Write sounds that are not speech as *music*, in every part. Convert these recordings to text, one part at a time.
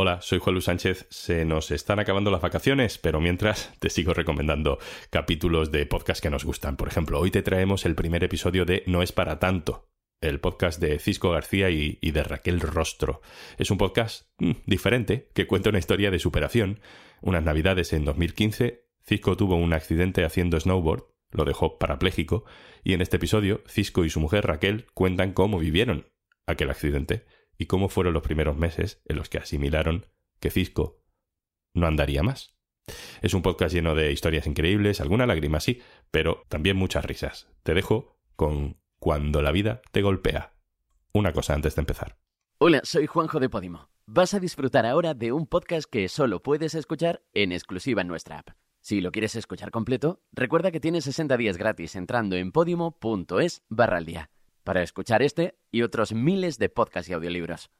Hola, soy Juan Luis Sánchez. Se nos están acabando las vacaciones, pero mientras te sigo recomendando capítulos de podcast que nos gustan. Por ejemplo, hoy te traemos el primer episodio de No es para tanto, el podcast de Cisco García y, de Raquel Rostro. Es un podcast mm, diferente que cuenta una historia de superación. Unas navidades en 2015, Cisco tuvo un accidente haciendo snowboard, lo dejó parapléjico, y en este episodio, Cisco y su mujer Raquel cuentan cómo vivieron aquel accidente y cómo fueron los primeros meses en los que asimilaron que Cisco no andaría más. Es un podcast lleno de historias increíbles, alguna lágrima sí, pero también muchas risas. Te dejo con Cuando la vida te golpea. Una cosa antes de empezar. Hola, soy Juanjo de Podimo. Vas a disfrutar ahora de un podcast que solo puedes escuchar en exclusiva en nuestra app. Si lo quieres escuchar completo, recuerda que tienes 60 días gratis entrando en podimo.es barra al día para escuchar este y otros miles de podcasts y audiolibros.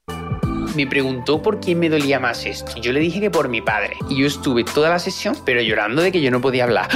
Me preguntó por quién me dolía más esto. Yo le dije que por mi padre. Y yo estuve toda la sesión, pero llorando de que yo no podía hablar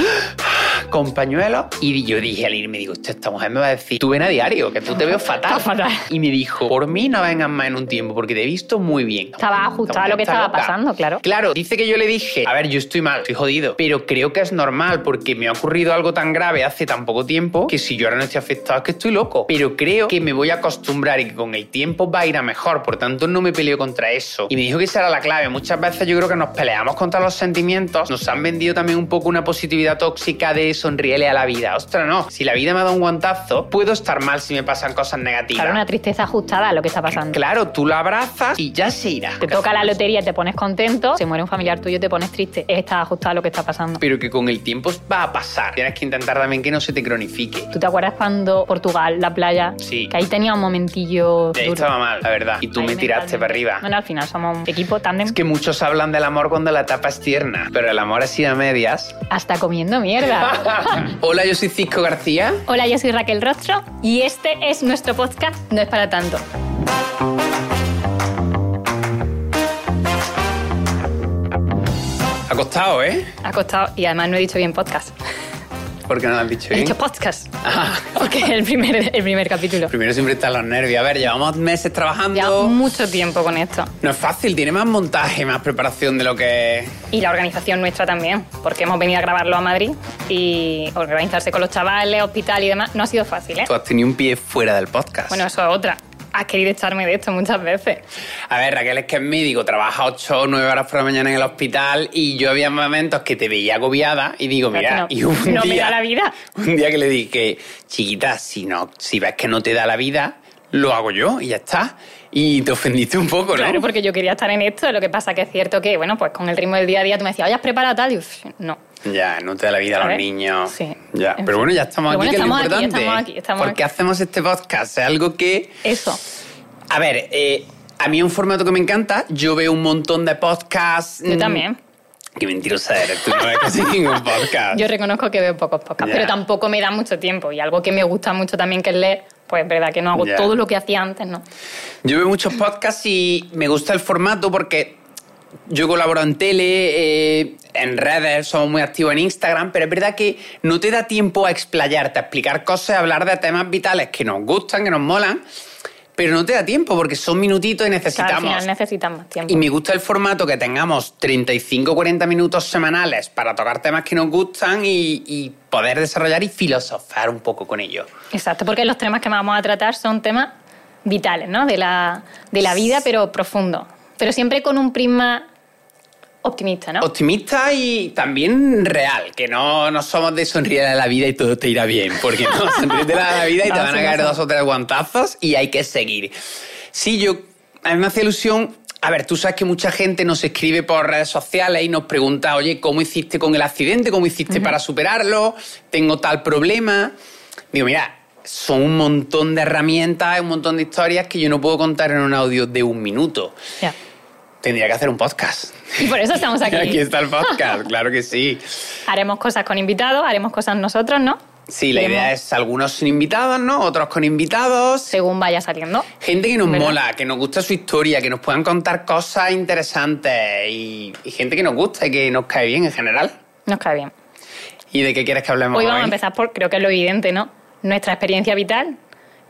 con pañuelo. Y yo dije al irme, digo, esta mujer me va a decir, tú ven a diario, que tú te veo fatal. *laughs* fatal. Y me dijo, por mí no vengas más en un tiempo, porque te he visto muy bien. Estaba ajustada a lo que estaba pasando, claro. Claro, dice que yo le dije, a ver, yo estoy mal, estoy jodido, pero creo que es normal porque me ha ocurrido algo tan grave hace tan poco tiempo que si yo ahora no estoy afectado es que estoy loco. Pero creo que me voy a acostumbrar y que con el tiempo va a ir a mejor, por tanto no me peleo contra eso. Y me dijo que esa era la clave. Muchas veces yo creo que nos peleamos contra los sentimientos, nos han vendido también un poco una positividad tóxica de sonríele a la vida Ostras, no. Si la vida me ha dado un guantazo, puedo estar mal si me pasan cosas negativas. Claro, una tristeza ajustada a lo que está pasando. Claro, tú la abrazas y ya se irá. Te toca la lotería y te pones contento. Si muere un familiar tuyo, te pones triste. Está ajustado a lo que está pasando. Pero que con el tiempo va a pasar. Tienes que intentar también que no se te cronifique. ¿Tú te acuerdas cuando Portugal, la playa? Sí. Que ahí tenía un momentillo. ahí estaba mal, la verdad. Y tú me tiraste para arriba. Bueno, al final somos un equipo tándem. Es que muchos hablan del amor cuando la etapa es tierna, pero el amor así a medias. Hasta comiendo mierda. *laughs* *laughs* Hola, yo soy Cisco García Hola, yo soy Raquel Rostro y este es nuestro podcast No es para tanto. Ha costado, ¿eh? Ha costado y además no he dicho bien podcast. *laughs* ¿Por qué no lo has dicho bien? He dicho podcast. *laughs* Ah. Porque el primer, el primer capítulo. Primero siempre están los nervios. A ver, llevamos meses trabajando. Llevamos mucho tiempo con esto. No es fácil, tiene más montaje, más preparación de lo que... Y la organización nuestra también, porque hemos venido a grabarlo a Madrid y organizarse con los chavales, hospital y demás, no ha sido fácil, ¿eh? Tú has tenido un pie fuera del podcast. Bueno, eso es otra has querido echarme de esto muchas veces. A ver, Raquel es que es médico, trabaja 8 o 9 horas por la mañana en el hospital y yo había momentos que te veía agobiada y digo, mira, no, y un no día, me da la vida. Un día que le dije, chiquita, si, no, si ves que no te da la vida, lo hago yo y ya está. Y te ofendiste un poco, ¿no? Claro, porque yo quería estar en esto, lo que pasa que es cierto que, bueno, pues con el ritmo del día a día tú me decías, oye, has preparado tal, y uf, no. Ya, no te da la vida a, los niños. Sí. Ya. Pero bueno, ya estamos aquí, que es lo importante. Aquí, estamos aquí, estamos ¿Por qué hacemos este podcast? Es algo que... Eso. A ver, eh, a mí es un formato que me encanta. Yo veo un montón de podcasts. Yo también. Qué mentirosa eres, tú no ves casi *laughs* ningún podcast. Yo reconozco que veo pocos podcasts, pero tampoco me da mucho tiempo. Y algo que me gusta mucho también que es leer, pues es verdad que no hago todo lo que hacía antes, ¿no? Yo veo muchos podcasts y me gusta el formato porque yo colaboro en tele, eh, en redes, somos muy activos en Instagram, pero es verdad que no te da tiempo a explayarte, a explicar cosas, a hablar de temas vitales que nos gustan, que nos molan pero no te da tiempo porque son minutitos y necesitamos. al final necesitamos tiempo. Y me gusta el formato que tengamos 35 40 minutos semanales para tocar temas que nos gustan y, poder desarrollar y filosofar un poco con ellos. Exacto, porque los temas que vamos a tratar son temas vitales, ¿no? De la, de la vida, pero profundo. Pero siempre con un prisma optimista, ¿no? Optimista y también real, que no, no somos de sonreír a la vida y todo te irá bien, porque no, *laughs* sonríete a la vida y te van a caer dos o tres guantazos y hay que seguir. Sí, yo, a mí me hace ilusión a ver, tú sabes que mucha gente nos escribe por redes sociales y nos pregunta, oye, ¿cómo hiciste con el accidente? ¿Cómo hiciste para superarlo? Tengo tal problema. Digo, mira, son un montón de herramientas, un montón de historias que yo no puedo contar en un audio de un minuto. Ya. Tendría que hacer un podcast. Y por eso estamos aquí. *laughs* aquí está el podcast, *laughs* claro que sí. Haremos cosas con invitados, haremos cosas nosotros, ¿no? Sí, la idea es algunos sin invitados, ¿no? Otros con invitados. Según vaya saliendo. Gente que nos mola, que nos gusta su historia, que nos puedan contar cosas interesantes y, gente que nos gusta y que nos cae bien en general. Nos cae bien. ¿Y de qué quieres que hablemos hoy? Hoy vamos a empezar por, creo que es lo evidente, ¿no? Nuestra experiencia vital,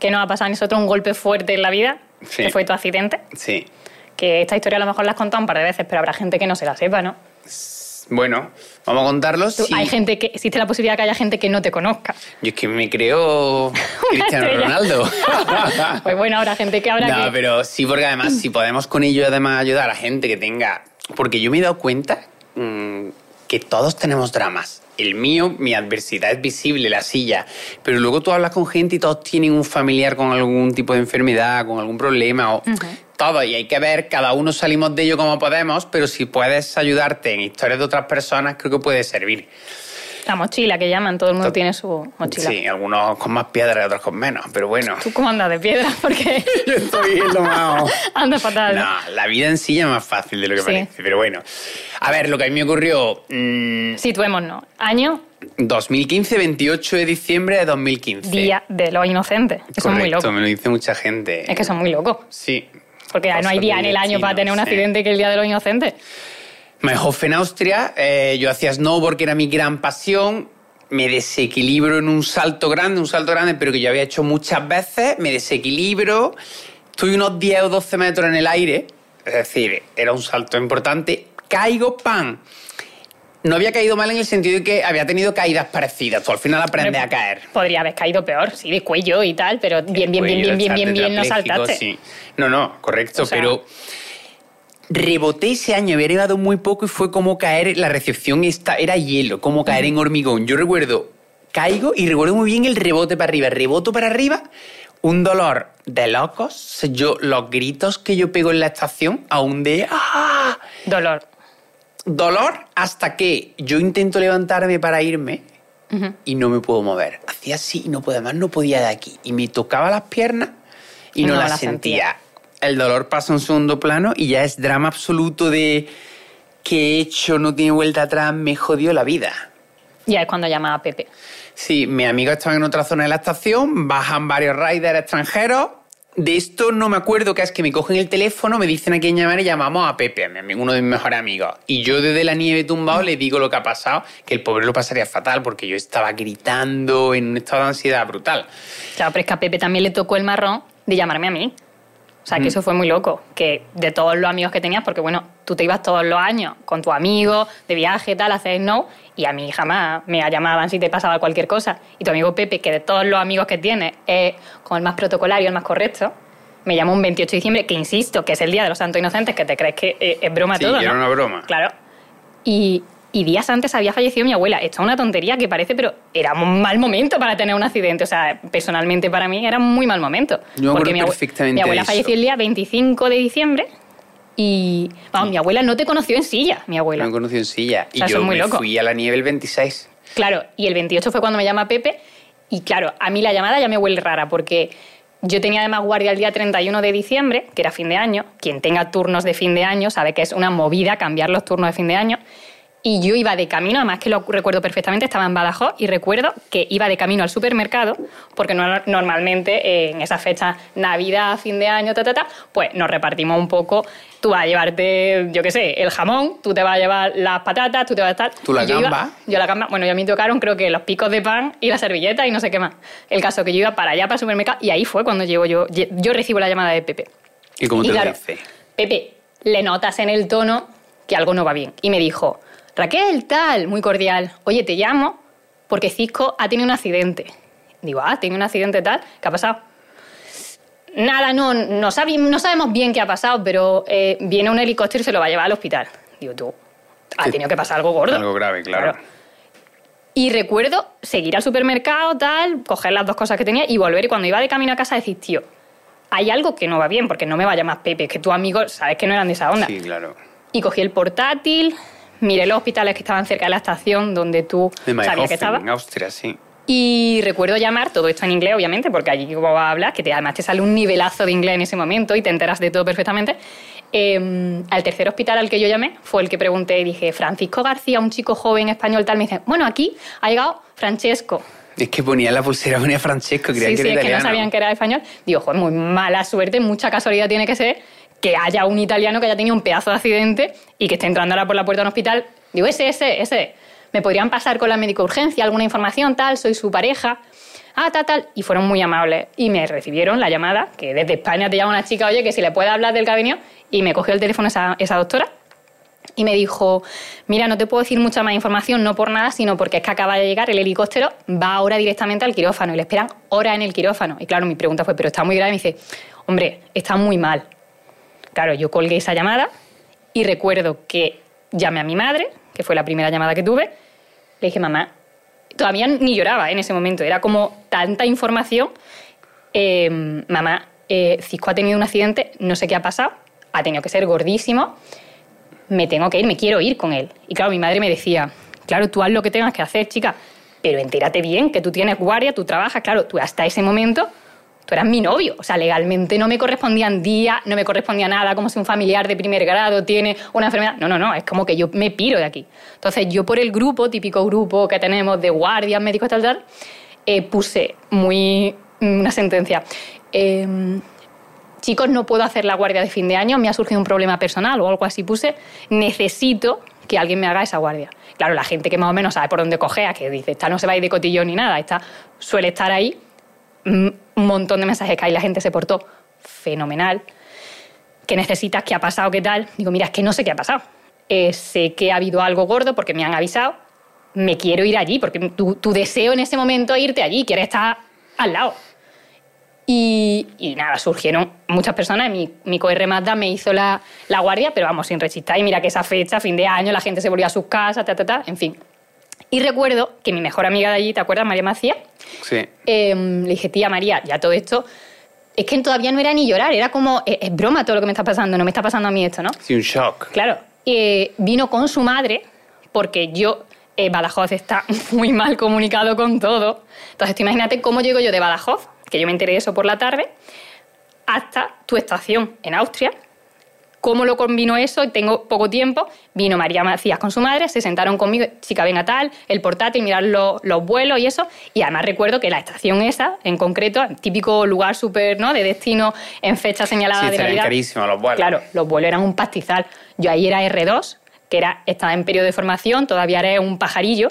que nos ha pasado a nosotros un golpe fuerte en la vida, que fue tu accidente. Sí que esta historia a lo mejor la has contado un par de veces, pero habrá gente que no se la sepa, ¿no? Bueno, vamos a contarlos. Sí. Hay gente que existe la posibilidad que haya gente que no te conozca. Yo es que me creo *laughs* Cristiano. Ronaldo. *laughs* Pues bueno, habrá gente que habrá no, que pero sí, porque además, si podemos con ello además ayudar a gente que tenga. Porque yo me he dado cuenta mm, que todos tenemos dramas. El mío, mi adversidad es visible, la silla. Pero luego tú hablas con gente y todos tienen un familiar con algún tipo de enfermedad, con algún problema, o Y hay que ver, cada uno salimos de ello como podemos, pero si puedes ayudarte en historias de otras personas, creo que puede servir. la mochila que llaman, todo el mundo tiene su mochila. Sí, algunos con más piedra y otros con menos, pero bueno. ¿Tú cómo andas de piedra? *laughs* Porque *laughs* Yo estoy en lo más... *laughs* andas fatal. No, la vida en sí es más fácil de lo que Sí. parece, pero bueno. A ver, lo que a mí me ocurrió, mm, Situémonos. Año, 2015, 28 de diciembre de 2015. día de los inocentes. Que son muy Correcto, locos. me lo dice mucha gente. Es que son muy locos. Sí. Porque no hay día en el año para tener un sí. accidente que el día de los inocentes. Meyhof en Austria, eh, yo hacía snowboard, que era mi gran pasión. Me desequilibro en un salto grande, un salto grande, pero que yo había hecho muchas veces. Me desequilibro, estoy unos 10 o 12 metros en el aire, es decir, era un salto importante. Caigo, ¡pam! No había caído mal en el sentido de que había tenido caídas parecidas. Tú al final aprendes a caer. Podría haber caído peor, sí, de cuello y tal, pero bien, bien, bien, bien, bien, bien, bien, no saltaste. Sí. No, no, correcto, O sea- pero reboté ese año, había llegado muy poco y fue como caer, la recepción esta, era hielo, como caer en hormigón. Yo recuerdo, caigo y recuerdo muy bien el rebote para arriba, reboto para arriba, un dolor de locos. Yo, los gritos que yo pego en la estación, aún de ¡ah! Dolor. Dolor hasta que yo intento levantarme para irme y no me puedo mover. Hacía así y no podía más, no podía de aquí. Y me tocaba las piernas y no, No las las sentía. sentía. El dolor pasa a un segundo plano y ya es drama absoluto de que he hecho, no tiene vuelta atrás, me jodió la vida. Ya es cuando llamaba a Pepe. Sí, mis amigos estaban en otra zona de la estación, bajan varios riders extranjeros. De esto no me acuerdo, que es que me cogen el teléfono, me dicen a quién llamar y llamamos a Pepe, a mi amigo, uno de mis mejores amigos. Y yo desde la nieve tumbado le digo lo que ha pasado, que el pobre lo pasaría fatal porque yo estaba gritando en un estado de ansiedad brutal. Claro, pero es que a Pepe también le tocó el marrón de llamarme a mí. O Mm. sea, que eso fue muy loco. Que de todos los amigos que tenías, porque bueno, tú te ibas todos los años con tu amigo, de viaje, tal, a hacer snow, y a mí jamás me llamaban si te pasaba cualquier cosa. Y tu amigo Pepe, que de todos los amigos que tienes es con el más protocolario, el más correcto, me llamó un 28 de diciembre, que insisto, que es el Día de los Santos Inocentes, que te crees que es, es broma Sí, todo, era una broma. Claro. Y, y días antes había fallecido mi abuela. Esto es una tontería que parece, pero era un mal momento para tener un accidente. O sea, personalmente para mí era un muy mal momento. Yo acuerdo mi, perfectamente mi abuela eso. falleció el día 25 de diciembre y, vamos, mi abuela no te conoció en silla, mi abuela. Me conocí en silla. O sea, y yo muy me loco. fui a la nieve el 26. Claro, y el 28 fue cuando me llama Pepe. Y claro, a mí la llamada ya me huele rara porque yo tenía además guardia el día 31 de diciembre, que era fin de año. Quien tenga turnos de fin de año sabe que es una movida cambiar los turnos de fin de año. Y yo iba de camino, además que lo recuerdo perfectamente, estaba en Badajoz y recuerdo que iba de camino al supermercado, porque no- normalmente eh, en esas fechas, Navidad, fin de año, ta, ta, ta, pues nos repartimos un poco. Tú vas a llevarte, yo qué sé, el jamón, tú te vas a llevar las patatas, tú te vas a estar. Tú la yo iba- gamba. yo la gamba, bueno, yo a mí me tocaron creo que los picos de pan y la servilleta y no sé qué más. El caso que yo iba para allá, para el supermercado, y ahí fue cuando llego yo, yo recibo la llamada de Pepe. ¿Y cómo Y te claro, dice? Pepe, le notas en el tono que algo no va bien. Y me dijo, Raquel, tal, muy cordial, oye, te llamo porque Cisco ha tenido un accidente. Digo, ah, tiene un accidente tal, ¿qué ha pasado? Nada, no, no, sabi- no sabemos bien qué ha pasado, pero eh, viene un helicóptero y se lo va a llevar al hospital. Digo, tú, ha tenido que pasar algo gordo. Algo grave, claro. Y recuerdo seguir al supermercado, tal, coger las dos cosas que tenía y volver. Y cuando iba de camino a casa decir, tío, hay algo que no va bien, porque no me vaya más Pepe, es que tus amigos sabes que no eran de esa onda. Sí, claro. Y cogí el portátil, miré los hospitales que estaban cerca de la estación donde tú sabías que estaba. en Austria, sí. Y recuerdo llamar, todo esto en inglés, obviamente, porque allí como hablar, que te, además te sale un nivelazo de inglés en ese momento y te enteras de todo perfectamente. Eh, al tercer hospital al que yo llamé fue el que pregunté y dije, Francisco García, un chico joven español tal, me dice, bueno, aquí ha llegado Francesco. Es que ponía la pulsera, ponía Francesco, creía Sí, que sí, era es que no italiano. sabían que era español. Digo, joder, muy mala suerte, mucha casualidad tiene que ser que haya un italiano que haya tenido un pedazo de accidente y que esté entrando ahora por la puerta de un hospital. Digo, ese, ese, ese. ¿Me podrían pasar con la médico urgencia alguna información tal? Soy su pareja. Ah, tal, tal. Y fueron muy amables. Y me recibieron la llamada, que desde España te llama una chica, oye, que si le puede hablar del venido. Y me cogió el teléfono esa, esa doctora y me dijo, mira, no te puedo decir mucha más información, no por nada, sino porque es que acaba de llegar el helicóptero, va ahora directamente al quirófano y le esperan hora en el quirófano. Y claro, mi pregunta fue, pero está muy grave. Y me dice, hombre, está muy mal. Claro, yo colgué esa llamada y recuerdo que llamé a mi madre, que fue la primera llamada que tuve, le dije, mamá, todavía ni lloraba en ese momento, era como tanta información, eh, mamá, eh, Cisco ha tenido un accidente, no sé qué ha pasado, ha tenido que ser gordísimo, me tengo que ir, me quiero ir con él. Y claro, mi madre me decía, claro, tú haz lo que tengas que hacer, chica, pero entérate bien que tú tienes guardia, tú trabajas, claro, tú hasta ese momento, tú eras mi novio, o sea, legalmente no me correspondían días, no me correspondía nada, como si un familiar de primer grado tiene una enfermedad. No, no, no, es como que yo me piro de aquí. Entonces yo por el grupo, típico grupo que tenemos de guardias, médicos, tal, tal, eh, puse muy una sentencia. Eh, chicos, no puedo hacer la guardia de fin de año, me ha surgido un problema personal o algo así puse, necesito que alguien me haga esa guardia. Claro, la gente que más o menos sabe por dónde cogea, que dice, esta no se va a ir de cotillón ni nada, esta suele estar ahí, mm, un montón de mensajes que hay, la gente se portó fenomenal. ¿Qué necesitas? ¿Qué ha pasado? ¿Qué tal? Digo, mira, es que no sé qué ha pasado. Eh, sé que ha habido algo gordo porque me han avisado. Me quiero ir allí porque tu, tu deseo en ese momento es irte allí, quieres estar al lado. Y, y, nada, surgieron muchas personas. Mi, mi coR Mazda me hizo la, la, guardia, pero vamos, sin resistir. Y mira que esa fecha, fin de año, la gente se volvía a sus casas, ta, ta, ta, en fin. Y recuerdo que mi mejor amiga de allí, ¿te acuerdas, María Macía? Sí. Eh, le dije, tía María, ya todo esto. Es que todavía no era ni llorar, era como, es, es, broma todo lo que me está pasando, no me está pasando a mí esto, ¿no? Sí, un shock. Claro. Eh, vino con su madre, porque yo eh, Badajoz está *laughs* muy mal comunicado con todo. Entonces, tú imagínate cómo llego yo de Badajoz, que yo me enteré de eso por la tarde, hasta tu estación en Austria. ¿Cómo lo combinó eso? Tengo poco tiempo. Vino María Macías con su madre, se sentaron conmigo, chica, venga tal, el portátil, mirar los, los vuelos y eso. Y además recuerdo que la estación esa, en concreto, típico lugar súper, ¿no? De destino en fecha señalada sí, de Navidad. carísimos los vuelos. Claro, los vuelos eran un pastizal. Yo ahí era R2, que era, estaba en periodo de formación, todavía era un pajarillo,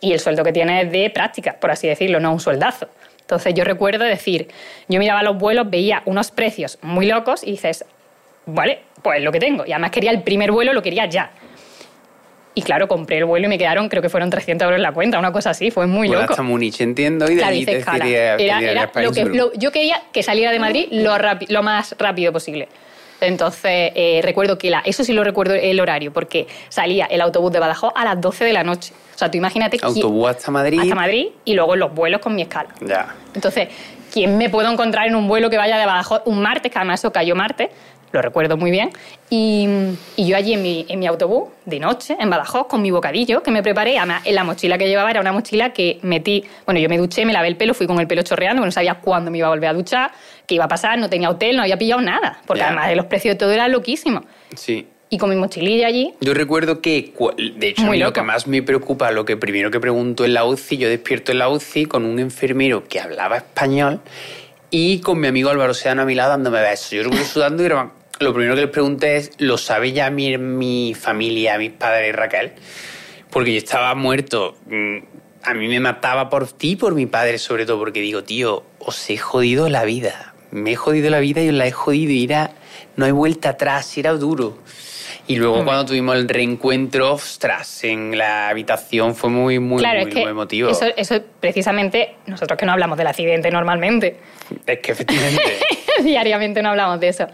y el sueldo que tiene es de práctica, por así decirlo, no un sueldazo. Entonces yo recuerdo decir, yo miraba los vuelos, veía unos precios muy locos y dices, vale, pues lo que tengo. Y además quería el primer vuelo, lo quería ya. Y claro, compré el vuelo y me quedaron, creo que fueron 300 euros en la cuenta, una cosa así, fue muy pues loco. hasta Múnich, entiendo, y de claro, allí te quería, Era, quería era lo que, lo- yo quería que saliera de Madrid lo, más rápido posible. Entonces, eh, recuerdo que la, eso sí lo recuerdo el horario, porque salía el autobús de Badajoz a las 12 de la noche. O sea, tú imagínate quién- Autobús hasta Madrid. hasta Madrid y luego los vuelos con mi escala. Ya. Entonces, ¿quién me puedo encontrar en un vuelo que vaya de Badajoz un martes, que además eso cayó martes? Lo recuerdo muy bien. Y, y yo allí en mi, en mi autobús, de noche, en Badajoz, con mi bocadillo que me preparé. Además, en la mochila que llevaba era una mochila que metí. Bueno, yo me duché, me lavé el pelo, fui con el pelo chorreando, porque no sabía cuándo me iba a volver a duchar, qué iba a pasar, no tenía hotel, no había pillado nada. Porque además de los precios de todo era loquísimo. Sí. Y con mi mochililla allí, Yo recuerdo que, de hecho, Muy lo loco. que más me preocupa, lo que primero que pregunto en la UCI, yo despierto en la UCI con un enfermero que hablaba español y con mi amigo Álvaro Sedano a mi lado dándome besos. Yo recuerdo sudando y era- lo primero que les pregunté es, ¿lo sabe ya mi, mi familia, mis padres Raquel? Porque yo estaba muerto. Mm, A mí me mataba por ti por mi padre, sobre todo, porque digo, tío, os he jodido la vida. Me he jodido la vida y os la he jodido y era, no hay vuelta atrás, era duro. Y luego cuando tuvimos el reencuentro, ostras, en la habitación fue muy, muy, claro, muy, es que muy emotivo. Eso, eso precisamente, nosotros que no hablamos del accidente normalmente, Es que efectivamente. *laughs* *laughs* diariamente no hablamos de eso.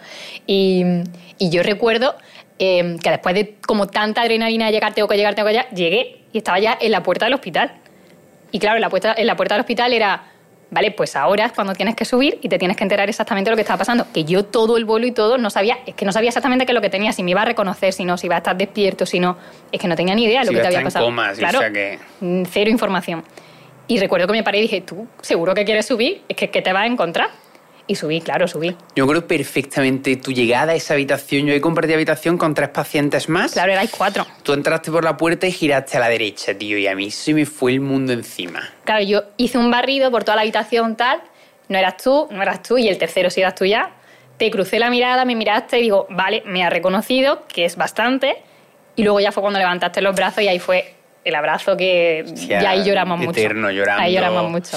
Y, y yo recuerdo eh, que después de como tanta adrenalina de llegar, tengo que llegar, tengo que llegar, llegué y estaba ya en la puerta del hospital. Y claro, en la puerta, en la puerta del hospital era, vale, pues ahora es cuando tienes que subir y te tienes que enterar exactamente de lo que estaba pasando. Que yo todo el vuelo y todo no sabía, es que no sabía exactamente qué es lo que tenía, si me iba a reconocer, si no, si iba a estar despierto, si no. Es que no tenía ni idea de Si lo que te había estar en pasado. coma, claro, o sea que- mm, cero información. Y recuerdo que me paré y dije, ¿tú seguro que quieres subir? Es que, ¿qué te vas a encontrar? Y subí, claro, subí. Yo creo perfectamente tu llegada a esa habitación. Yo he compartido habitación con tres pacientes más. Claro, erais cuatro. Tú entraste por la puerta y giraste a la derecha, tío, y a mí se me fue el mundo encima. Claro, yo hice un barrido por toda la habitación, tal. No eras tú, no eras tú, y el tercero sí eras tú ya. Te crucé la mirada, me miraste y digo, vale, me ha reconocido, que es bastante. Y luego ya fue cuando levantaste los brazos y ahí fue el abrazo que. Hostia, y ahí lloramos eterno, mucho. llorando. Ahí lloramos mucho.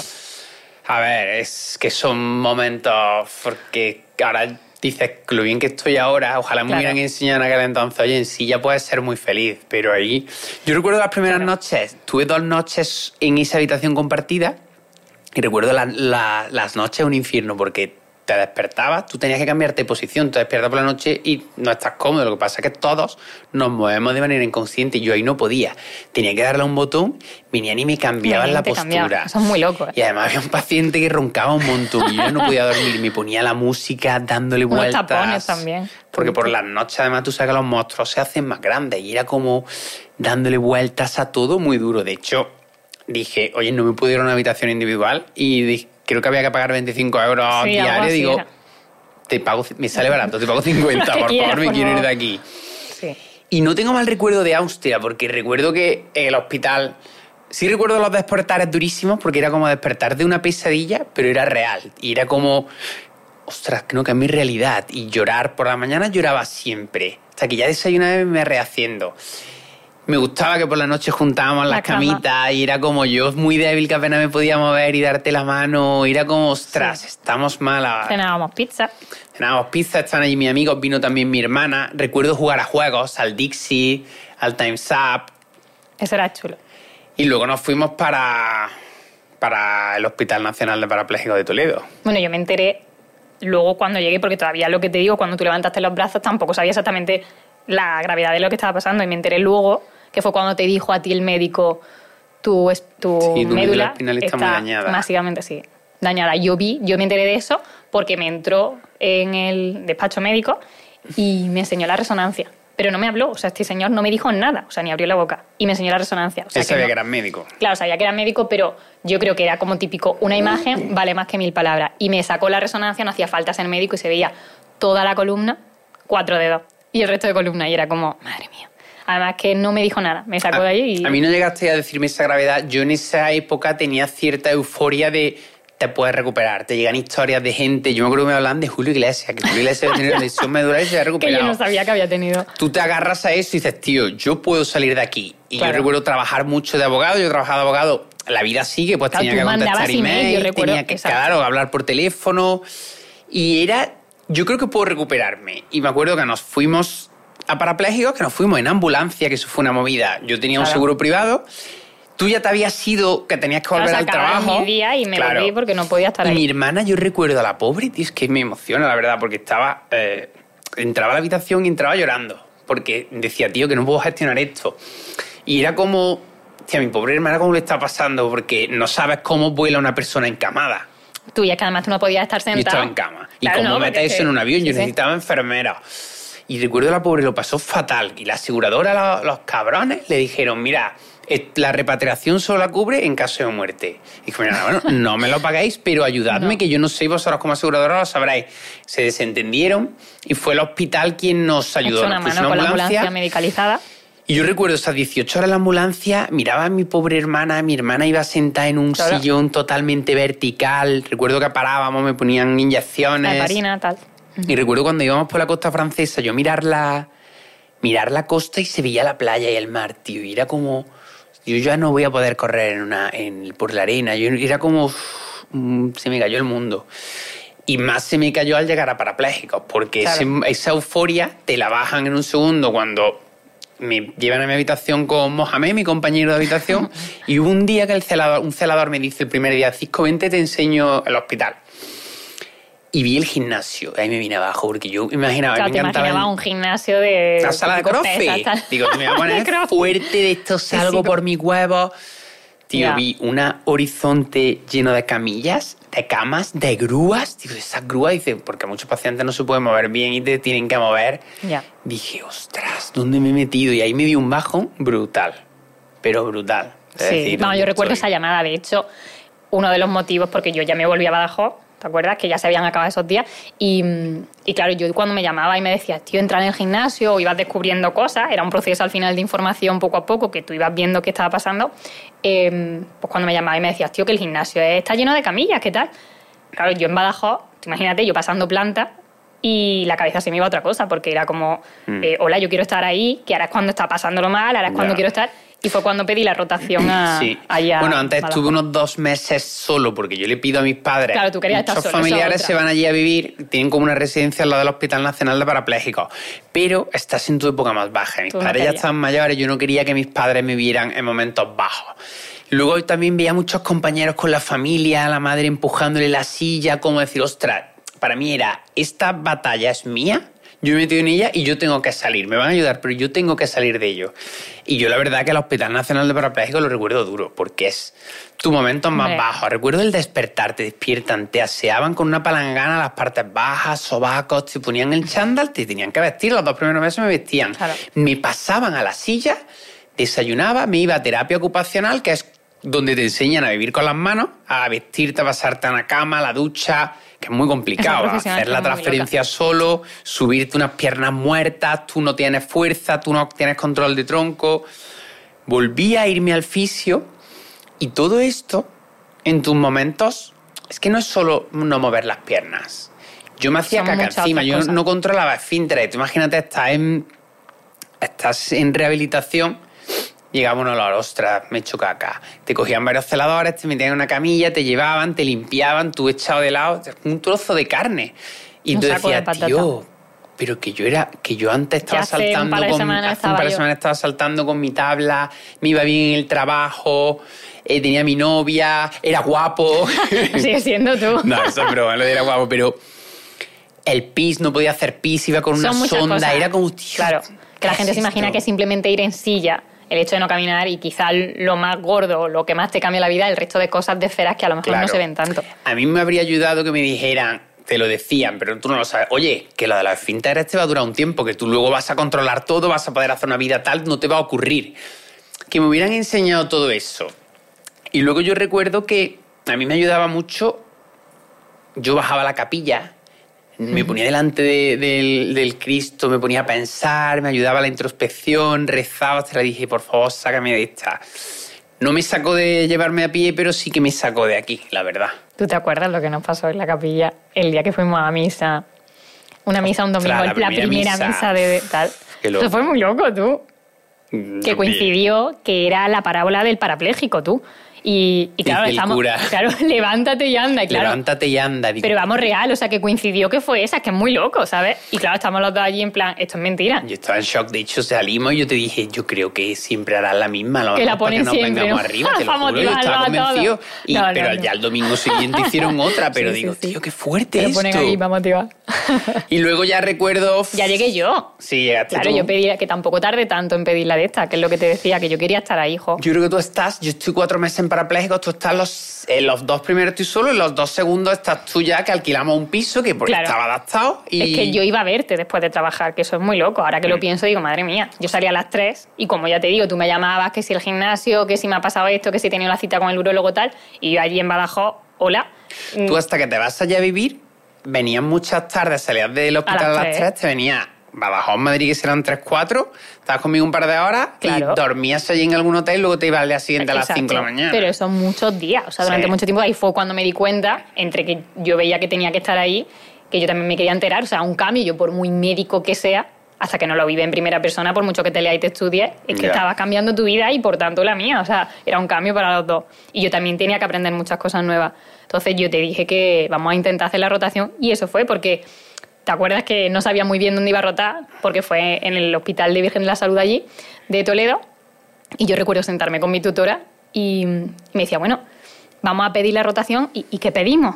A ver, es que son momentos porque ahora dices, lo bien que estoy ahora, ojalá me Claro. hubieran enseñado en aquel entonces, oye, en sí ya puedes ser muy feliz, pero ahí... Yo recuerdo las primeras noches, tuve dos noches en esa habitación compartida y recuerdo la- la- las noches un infierno porque te despertabas, tú tenías que cambiarte de posición, te despiertas por la noche y no estás cómodo. Lo que pasa es que todos nos movemos de manera inconsciente y yo ahí no podía. Tenía que darle a un botón, venían y me cambiaban la postura. cambiaban. Eso es muy loco, ¿eh? Y además había un paciente que roncaba un montón y yo no podía dormir. Me ponía la música dándole Unos vueltas. tapones también. Porque por las noches además tú sabes que los monstruos se hacen más grandes y era como dándole vueltas a todo muy duro. De hecho, dije, oye, no me puedo ir a una habitación individual y creo que había que pagar 25 euros Sí, diarios. Digo, era. te pago, me sale barato, te pago 50, Lo *laughs* que por quieras, favor, me por quiero ir favor. de aquí. Sí. Y no tengo mal recuerdo de Austria, porque recuerdo que en el hospital. Sí recuerdo los despertares durísimos, porque era como despertar de una pesadilla, pero era real. Y era como. Ostras, creo que es mi realidad. Y llorar por la mañana lloraba siempre. Hasta que ya desayunaba y me rehaciendo. Me gustaba que por la noche juntábamos La las cama. camitas y era como yo muy débil que apenas me podía mover y darte la mano. Y era como, ostras, Sí. estamos malas. Cenábamos pizza. Cenábamos pizza, están allí mis amigos, vino también mi hermana. Recuerdo jugar a juegos, al Dixie, al Time's Up. Eso era chulo. Y luego nos fuimos para, para el Hospital Nacional de Parapléjicos de Toledo. Bueno, yo me enteré luego cuando llegué, porque todavía lo que te digo, cuando tú levantaste los brazos, tampoco sabía exactamente la gravedad de lo que estaba pasando. Y me enteré luego, que fue cuando te dijo a ti el médico, tu, es- tu, Sí, tu médula espinal está muy dañada. Básicamente, sí. Dañada. Yo vi, yo me enteré de eso porque me entró en el despacho médico y me enseñó la resonancia. Pero no me habló, o sea, este señor no me dijo nada, o sea, ni abrió la boca. Y me enseñó la resonancia. O sea, Él sabía no- que eras médico. Claro, sabía que era médico, pero yo creo que era como típico, una imagen vale más que mil palabras. Y me sacó la resonancia, no hacía falta ser médico y se veía toda la columna, cuatro dedos, y el resto de columna. Y era como, madre mía. Además que no me dijo nada, me sacó de allí y... A mí no llegaste a decirme esa gravedad. Yo en esa época tenía cierta euforia de te puedes recuperar. Te llegan historias de gente. Yo me acuerdo que me hablaban de Julio Iglesias, que Julio Iglesias tenía una lesión medular y se había *laughs* que recuperado. yo no sabía que había tenido. tú te agarras a eso y dices, tío, yo puedo salir de aquí. Y Claro. yo recuerdo trabajar mucho de abogado, yo trabajaba de abogado, la vida sigue, pues Claro, tenía que contestar email, yo recuerdo, tenía que, exacto. claro, hablar por teléfono. Y era, yo creo que puedo recuperarme. Y me acuerdo que nos fuimos a parapléjicos, que nos fuimos en ambulancia, que eso fue una movida. Yo tenía un seguro privado. Tú ya te habías ido, que tenías que volver al trabajo. mi día y me Claro. volví porque no podía estar Y ahí. mi hermana, yo recuerdo a la pobre, tío, es que me emociona, la verdad, porque estaba. eh, entraba a la habitación y entraba llorando. Porque decía, tío, que no puedo gestionar esto. Y era como. Tío, a mi pobre hermana, ¿cómo le está pasando? Porque no sabes cómo vuela una persona encamada. Tú, y es que además tú no podías estar Yo sentado. estaba en cama. Y Claro, cómo no, metes eso es en un avión, yo sí. necesitaba enfermera. Y recuerdo a la pobre, lo pasó fatal. Y la aseguradora, los, los cabrones, le dijeron, mira, la repatriación solo la cubre en caso de muerte. Y dije, mira, bueno, *laughs* no me lo pagáis, pero ayudadme, No. que yo no sé, vosotros como aseguradora lo sabréis. Se desentendieron y fue el hospital quien nos ayudó. Una Nos mano con la ambulancia. ambulancia medicalizada. Y yo recuerdo esas 18 horas en la ambulancia, miraba a mi pobre hermana, mi hermana iba sentada en un Claro. sillón totalmente vertical. Recuerdo que parábamos, me ponían La inyecciones. heparina, tal. Y recuerdo cuando íbamos por la costa francesa, yo mirar la, mirar la costa y se veía la playa y el mar, tío. Y era como, yo ya no voy a poder correr en una, en, por la arena. Yo, era como, mm, se me cayó el mundo. Y más se me cayó al llegar a parapléjicos, porque Claro. ese- esa euforia te la bajan en un segundo cuando me llevan a mi habitación con Mohamed, mi compañero de habitación, *laughs* y hubo un día que el celador, un celador me dice el primer día, Cisco, vente, te enseño el hospital. Y vi el gimnasio, ahí me vine abajo, porque yo imaginaba, Claro, me te encantaba imaginaba el- un gimnasio de... la sala de crossfit. Digo, me voy a *laughs* poner fuerte de esto, salgo por mis huevos. Tío, Ya. vi un horizonte lleno de camillas, de camas, de grúas. Digo, esas grúas, dice, porque muchos pacientes no se pueden mover bien y te tienen que mover. Ya. Dije, ostras, ¿dónde me he metido? Y ahí me dio un bajón brutal, pero brutal. Es Sí, decir, no, yo ¿dónde recuerdo estoy? esa llamada. De hecho, uno de los motivos, porque yo ya me volví a Badajoz, ¿te acuerdas? Que ya se habían acabado esos días. Y, y claro, yo cuando me llamaba y me decías, tío, entrar en el gimnasio, o ibas descubriendo cosas, era un proceso al final de información poco a poco, que tú ibas viendo qué estaba pasando. eh, pues cuando me llamaba y me decías, tío, que el gimnasio está lleno de camillas, ¿qué tal? Claro, yo en Badajoz, tú imagínate, yo pasando planta. Y la cabeza se me iba a otra cosa, porque era como, Mm. eh, hola, yo quiero estar ahí, que ahora es cuando está pasándolo mal, ahora es cuando quiero estar. Y fue cuando pedí la rotación a, Sí. allá. bueno, antes estuve unos dos meses solo porque yo le pido a mis padres. Claro, tú querías estar solo, esa familiares se van allí a vivir, tienen como una residencia al lado del Hospital Nacional de Parapléjicos. Pero estás en tu época más baja. Mis padres ya estaban mayores, yo no quería que mis padres me vieran en momentos bajos. Luego también veía muchos compañeros con la familia, la madre empujándole la silla, como decir, ostras, para mí era, esta batalla es mía, yo me he metido en ella y yo tengo que salir. Me van a ayudar, pero yo tengo que salir de ello. Y yo la verdad que el Hospital Nacional de Parapléjicos lo recuerdo duro, porque es tu momento más Hombre. bajo. Recuerdo el despertar, te despiertan, te aseaban con una palangana las partes bajas, sobacos, te ponían el chándal, te tenían que vestir. Los dos primeros meses me vestían. Claro. Me pasaban a la silla, desayunaba, me iba a terapia ocupacional, que es donde te enseñan a vivir con las manos, a vestirte, a pasarte a la cama, a la ducha, que es muy complicado. Hacer la transferencia solo, subirte unas piernas muertas, tú no tienes fuerza, tú no tienes control de tronco. Volví a irme al fisio y todo esto en tus momentos es que no es solo no mover las piernas. Yo me hacía Son caca encima, yo cosas. no controlaba esfínteres. Imagínate, estás en, estás en rehabilitación, llegaba uno olor, ostras, me he hecho caca. Te cogían varios celadores, te metían en una camilla, te llevaban, te limpiaban, tú echado de lado, un trozo de carne. Y Un tú de decías, patata. tío, pero que yo era, que yo antes estaba un saltando de con, hace un estaba par de semanas estaba saltando con mi tabla, me iba bien en el trabajo, eh, tenía mi novia, era guapo. *laughs* Sigue siendo tú. *laughs* no, eso es broma, lo de era guapo, pero el pis, no podía hacer pis, iba con una Son sonda, cosas. era como, tío, Claro, que ¿qué la gente se imagina que simplemente ir en silla, el hecho de no caminar y quizá lo más gordo, lo que más te cambia la vida, el resto de cosas de esferas que a lo mejor no se ven tanto. A mí me habría ayudado que me dijeran, te lo decían, pero tú no lo sabes. Oye, que lo de los esfínteres te va a durar un tiempo, que tú luego vas a controlar todo, vas a poder hacer una vida tal, no te va a ocurrir. Que me hubieran enseñado todo eso. Y luego yo recuerdo que a mí me ayudaba mucho, yo bajaba a la capilla, me ponía delante de- del, del Cristo, me ponía a pensar, me ayudaba a la introspección, rezaba, hasta le dije, por favor, sácame de esta. No me sacó de llevarme a pie, pero sí que me sacó de aquí, la verdad. ¿Tú te acuerdas lo que nos pasó en la capilla el día que fuimos a misa? Una misa un domingo, Ostras, la la primera misa. misa, de, tal. Eso fue muy loco, tú. Que No, coincidió que era la parábola del parapléjico, tú. Y, y claro, estamos. cura. *laughs* Claro, levántate y anda, claro. Levántate y anda. digo, Pero vamos real, o sea, que coincidió que fue esa, es que es muy loco, ¿sabes? Y claro, estamos los dos allí en plan, esto es mentira. Yo estaba en shock, de hecho salimos y yo te dije, yo creo que siempre harás la misma, lo Que la mejor para ponen nos siempre, vengamos ¿no? arriba, te *laughs* lo juro, yo estaba convencido. Y, No, no, pero no. ya el domingo siguiente hicieron *laughs* otra, pero Sí, digo, sí, sí. tío, qué fuerte Te lo ponen esto. aquí para motivar. Y luego ya recuerdo... ya llegué yo. Sí, llegaste Claro, tú. yo pedí que tampoco tarde tanto en pedir la de esta, que es lo que te decía, que yo quería estar ahí, hijo. Yo creo que tú estás, yo estoy cuatro meses en parapléjicos, tú estás los, en los dos primeros estoy solo, en los dos segundos estás tú ya que alquilamos un piso que porque Claro. estaba adaptado y... Es que yo iba a verte después de trabajar, que eso es muy loco. Ahora que Mm. lo pienso, digo, madre mía, yo salía a las 3 y como ya te digo, tú me llamabas que si el gimnasio, que si me ha pasado esto, que si he tenido la cita con el urólogo tal, y yo allí en Badajoz, hola. Tú hasta que te vas allá a vivir, venías muchas tardes, salías del hospital a las las tres. 3, te venía Badajoz, Madrid, que serán 3, 4, estabas conmigo un par de horas Claro. y dormías allí en algún hotel y luego te ibas al día siguiente a las Exacto. 5 de la mañana. Pero son muchos días, o sea, durante Sí. mucho tiempo ahí fue cuando me di cuenta, entre que yo veía que tenía que estar ahí, que yo también me quería enterar, o sea, un cambio, yo por muy médico que sea, hasta que no lo vive en primera persona, por mucho que te leas y te estudies, es que estabas cambiando tu vida y por tanto la mía, o sea, era un cambio para los dos. Y yo también tenía que aprender muchas cosas nuevas. Entonces yo te dije que vamos a intentar hacer la rotación y eso fue porque... ¿Te acuerdas que no sabía muy bien dónde iba a rotar? Porque fue en el Hospital de Virgen de la Salud allí, de Toledo. Y yo recuerdo sentarme con mi tutora y me decía, bueno, vamos a pedir la rotación y, ¿y qué pedimos?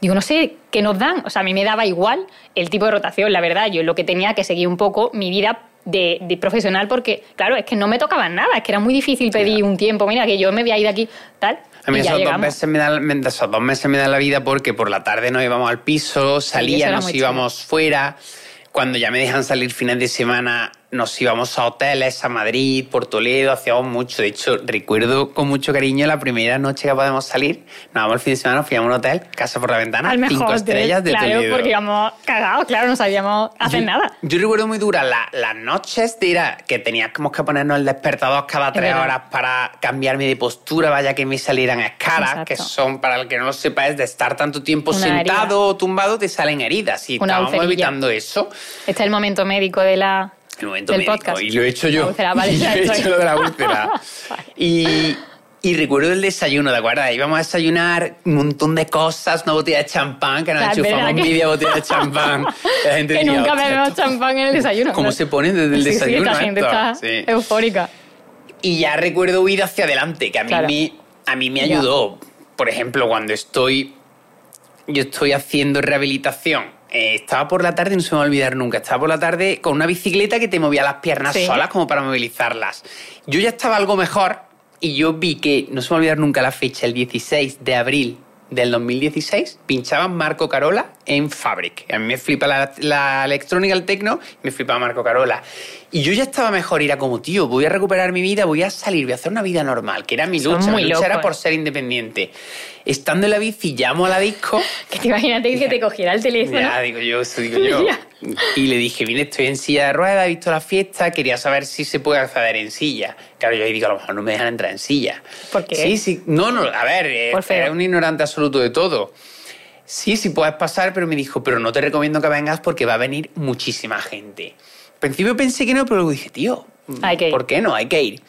Digo, no sé, ¿qué nos dan? O sea, a mí me daba igual el tipo de rotación, la verdad. Yo lo que tenía que seguir un poco mi vida de, de profesional porque, claro, es que no me tocaba nada, es que era muy difícil pedir un tiempo. Mira, que yo me voy a ir de aquí, tal. A mí y ya esos dos, meses me dan, esos dos meses me dan la vida porque por la tarde nos íbamos al piso, salíamos, muy íbamos fuera. Cuando ya me dejan salir fines de semana, nos íbamos a hoteles, a Madrid, por Toledo, hacíamos mucho. De hecho, recuerdo con mucho cariño la primera noche que podemos salir. Nos vamos el fin de semana, nos fuimos a un hotel, casa por la ventana, Al mejor cinco hotel, estrellas de claro, Toledo. porque íbamos cagados, claro, no sabíamos hacer yo, nada. Yo recuerdo muy duras la- las noches de ir a- que teníamos que ponernos el despertador cada tres horas para cambiarme de postura, vaya que me salieran escaras, Exacto. que son, para el que no lo sepa, es de estar tanto tiempo Una sentado o tumbado, te salen heridas. Y Una estábamos ulcerilla. evitando eso. Este es el momento médico de la, El momento Del médico. podcast. Y lo he hecho yo. La úlcera, vale, *laughs* Y yo ya he hecho lo de la úlcera. *laughs* Vale. y, y recuerdo el desayuno, ¿de acuerdo? Íbamos a desayunar un montón de cosas, una botella de champán, que nos es enchufamos que- media botella de *laughs* champán. La gente Que diría, nunca "Hostia, bebemos champán en el desayuno. ¿Cómo ¿no? se ponen desde el Sí, sí, desayuno esta gente esto? está Sí. eufórica. Y ya recuerdo huir hacia adelante, que a mí, Claro. me, a mí me Ya. ayudó. Por ejemplo, cuando estoy, yo estoy haciendo rehabilitación. Eh, estaba por la tarde, no se me va a olvidar nunca, estaba por la tarde con una bicicleta que te movía las piernas Sí. solas como para movilizarlas. Yo ya estaba algo mejor y yo vi que, no se me va a olvidar nunca la fecha, el 16 de abril del 2016, pinchaban Marco Carola en Fabric. A mí me flipa la, la electrónica, el tecno, me flipa Marco Carola. Y yo ya estaba mejor, era como, tío, voy a recuperar mi vida, voy a salir, voy a hacer una vida normal, que era mi Son lucha. muy Mi lucha era locos. por ser independiente. Estando en la bici, llamo a la disco. *laughs* Que te imagínate que te cogiera el teléfono. Ya, digo yo, eso digo yo. *laughs* Y le dije, mire, estoy en silla de ruedas, he visto la fiesta, quería saber si se puede acceder en silla. Claro, yo ahí digo, a lo mejor no me dejan entrar en silla. ¿Por qué? Sí, sí. No, no, a ver, eh, feo. es un ignorante absoluto de todo. Sí, sí puedes pasar, pero me dijo, pero no te recomiendo que vengas porque va a venir muchísima gente. Al principio pensé que no, pero luego dije, tío, Hay que ir. ¿por qué no? Hay que ir.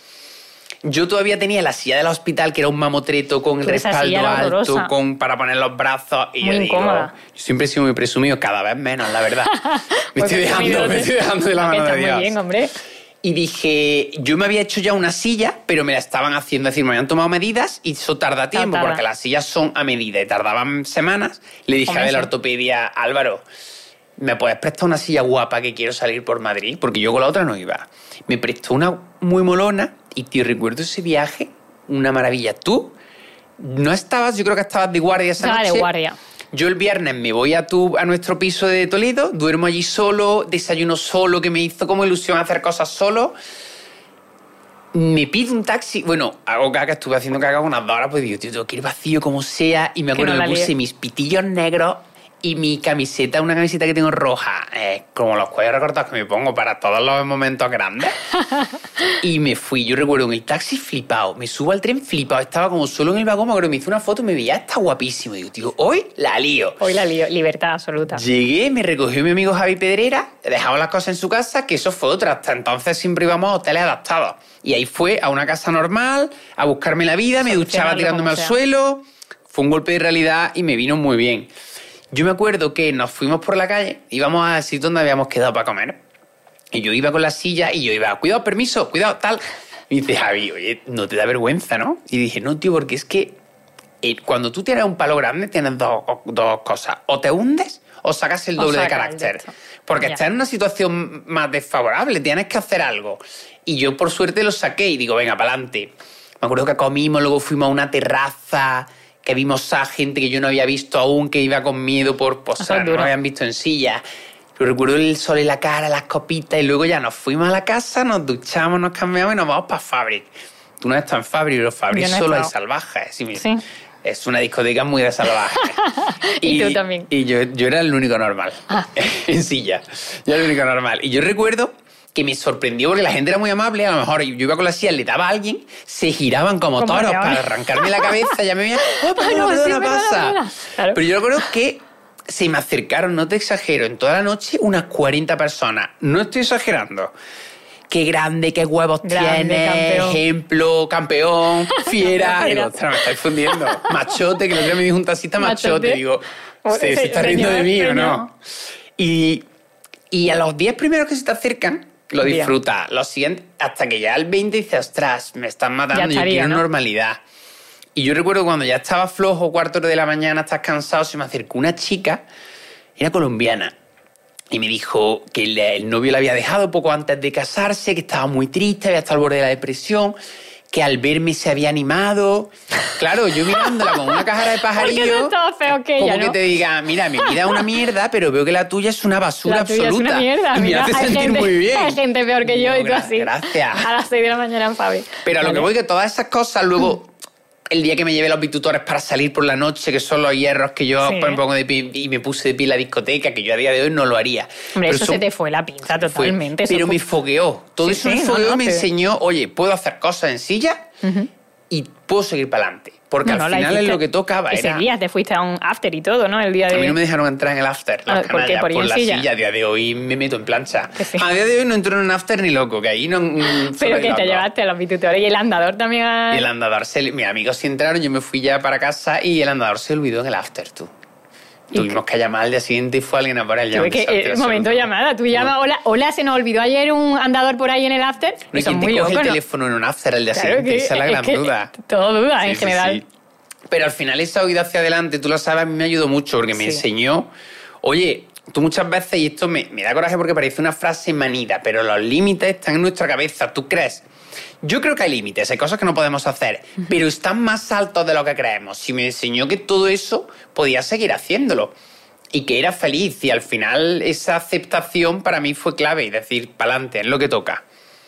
Yo todavía tenía la silla del hospital, que era un mamotreto con el Pero esa respaldo silla era alto, horrorosa. con, para poner los brazos. Y Muy yo digo, incómoda. yo siempre he sido muy presumido, cada vez menos, la verdad. *laughs* me, estoy dejando, me presumido, estoy dejando de la mano de Dios. Muy bien, hombre. Y dije, yo me había hecho ya una silla, pero me la estaban haciendo, es decir, me habían tomado medidas y eso tarda tiempo, Tarda. porque las sillas son a medida y tardaban semanas. Le dije Hombre, a ver, la sí. ortopedia, Álvaro, ¿me puedes prestar una silla guapa que quiero salir por Madrid? Porque yo con la otra no iba. Me prestó una muy molona y tío, recuerdo ese viaje, una maravilla. Tú no estabas, yo creo que estabas de guardia esa Estaba de noche. guardia. Yo el viernes me voy a, tu, a nuestro piso de Toledo, duermo allí solo, desayuno solo, que me hizo como ilusión hacer cosas solo. Me pido un taxi, bueno, hago caca, estuve haciendo caca unas dos horas, pues digo, tío, tengo que ir vacío como sea. Y me Que acuerdo no que la puse líe. mis pitillos negros y mi camiseta, una camiseta que tengo roja, eh, como los cuellos recortados que me pongo para todos los momentos grandes. *laughs* y me fui, yo recuerdo en el taxi flipado, me subo al tren flipado, estaba como solo en el vagón, me acuerdo, me hizo una foto y me veía, está guapísimo. Y digo, tío, hoy la lío. Hoy la lío. Libertad absoluta. Llegué, me recogió mi amigo Javi Pedrera, dejamos las cosas en su casa, que eso fue otra. Hasta entonces siempre íbamos a hoteles adaptados. Y ahí fue a una casa normal, a buscarme la vida, me duchaba tirándome al suelo. Fue un golpe de realidad y me vino muy bien. Yo me acuerdo que nos fuimos por la calle, íbamos al sitio donde habíamos quedado para comer. Y yo iba con la silla y yo iba, cuidado, permiso, cuidado, tal. Y dice Javi, oye, no te da vergüenza, ¿no? Y dije, no, tío, porque es que eh, cuando tú tienes un palo grande tienes dos, dos cosas. O te hundes o sacas el O doble de carácter. Porque Ya. estás en una situación más desfavorable, tienes que hacer algo. Y yo por suerte lo saqué y digo, venga, para adelante. Me acuerdo que comimos, luego fuimos a una terraza, que vimos a gente que yo no había visto aún, que iba con miedo por es posar, no duro. me habían visto en silla. Pero recuerdo el sol en la cara, las copitas, y luego ya nos fuimos a la casa, nos duchamos, nos cambiamos y nos vamos para Fabric. Tú no has estado en Fabric, pero Fabric Yo no solo hay estado. salvajes. Y mira, Sí. Es una discoteca muy de salvajes. *laughs* Y tú también. Y yo, yo era el único normal. Ah. *laughs* en silla. Yo era el único normal. Y yo recuerdo que me sorprendió porque la gente era muy amable. A lo mejor yo iba con la silla, le daba a alguien, se giraban como, Como toros para arrancarme la cabeza. Ya me veían, *laughs* ¡oh, Ay, perdona, no, sí, perdona, pasa! Claro. Pero yo recuerdo que se me acercaron, no te exagero, en toda la noche unas 40 personas. No estoy exagerando. Qué grande, qué huevos Grande, tienes, campeón. ejemplo, campeón, fiera. Digo, ostras, me estáis fundiendo. *laughs* Machote, que el otro día me dijo un taxista machote. Digo, ¿se, ese se está riendo de mí o no? Y, y a los 10 primeros que se te acercan, lo Bien. disfrutas. Los siguientes, hasta que ya el 20 dices, ostras, me están matando, yo quiero ¿no? normalidad. Y yo recuerdo cuando ya estaba flojo, cuarto de la mañana, estás cansado, se me acercó una chica, era colombiana, y me dijo que el, el novio la había dejado poco antes de casarse, que estaba muy triste, había estado al borde de la depresión, que al verme se había animado. Claro, yo mirándola con una cajara de *laughs* pajarillo. No feo que como ella, que ¿no? te diga, mira, mi vida es una mierda, pero veo que la tuya es una basura La tuya absoluta. es una mierda. y *laughs* me mira, hace sentir gente, muy bien. Hay gente peor que yo y tú así. Gracias. A las 6 de la mañana en Fabi. Pero a lo que Vale. voy que todas esas cosas luego el día que me llevé los bitutores para salir por la noche, que son los hierros que yo Sí. me pongo de pie y me puse de pie en la discoteca, que yo a día de hoy no lo haría. Hombre, eso son- se te fue la pinza fue- totalmente. eso pero fue- me fogueó. Todo Sí, eso me sí, no, fogueó no, me te- enseñó, oye, puedo hacer cosas en silla y puedo seguir para adelante. Porque No, al final es lo que tocaba. Ese Era, día te fuiste a un after y todo, ¿no? El día de... a mí no me dejaron entrar en el after, las Ah, ¿por la silla? silla. A día de hoy me meto en plancha. Sí. A día de hoy no entro en un after ni loco, que ahí no... mm, *laughs* Pero que te llevaste a los pituitores y el andador también a... Y el andador se... Mis amigos sí entraron, yo me fui ya para casa y el andador se olvidó en el after, tú. ¿Y Tuvimos que llamar al día siguiente y fue alguien a ya Tuve un que, desastre eh, momento absoluto. llamada, tú llamas, hola, hola, se nos olvidó ayer un andador por ahí en el after. No, ¿y te muy coge loco, el ¿no? teléfono en un after al día Claro siguiente? que- Esa es la es gran que duda. Todo duda Sí, en sí, general. sí. Pero al final esa huida hacia adelante, tú lo sabes, a mí me ayudó mucho porque me enseñó, oye, tú muchas veces, y esto me, me da coraje porque parece una frase manida, pero los límites están en nuestra cabeza, ¿tú crees? Yo creo que hay límites, hay cosas que no podemos hacer, pero están más altos de lo que creemos. Y me enseñó que todo eso podía seguir haciéndolo y que era feliz y al final esa aceptación para mí fue clave y decir, pa'lante, es lo que toca.